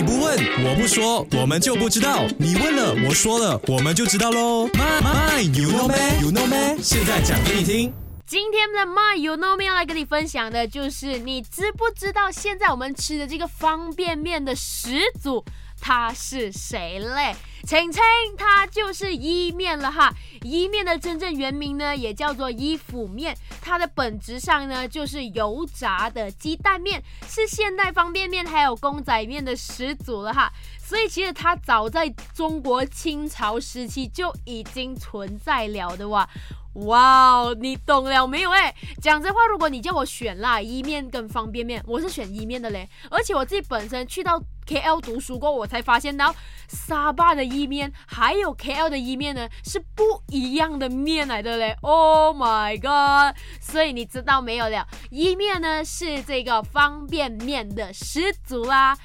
你不问，我不说，我们就不知道。你问了，我说了，我们就知道喽。My my you know me you know me，现在讲给你听。今天的 My You Know Me 要来跟你分享的就是，你知不知道现在我们吃的这个方便面的始祖他是谁嘞？请称它就是伊面了哈。伊面的真正原名呢，也叫做伊府面，它的本质上呢就是油炸的鸡蛋面，是现代方便面还有公仔面的始祖了哈。所以其实它早在中国清朝时期就已经存在了的哇。哇哦，你懂了没有？哎，讲真话，如果你叫我选啦，伊面跟方便面，我是选伊面的嘞。而且我自己本身去到 KL 读书过，我才发现到沙巴的意面还有 KL 的意面呢是不一样的面来的嘞。Oh my god！所以你知道没有了，意面呢是这个方便面的始祖啦。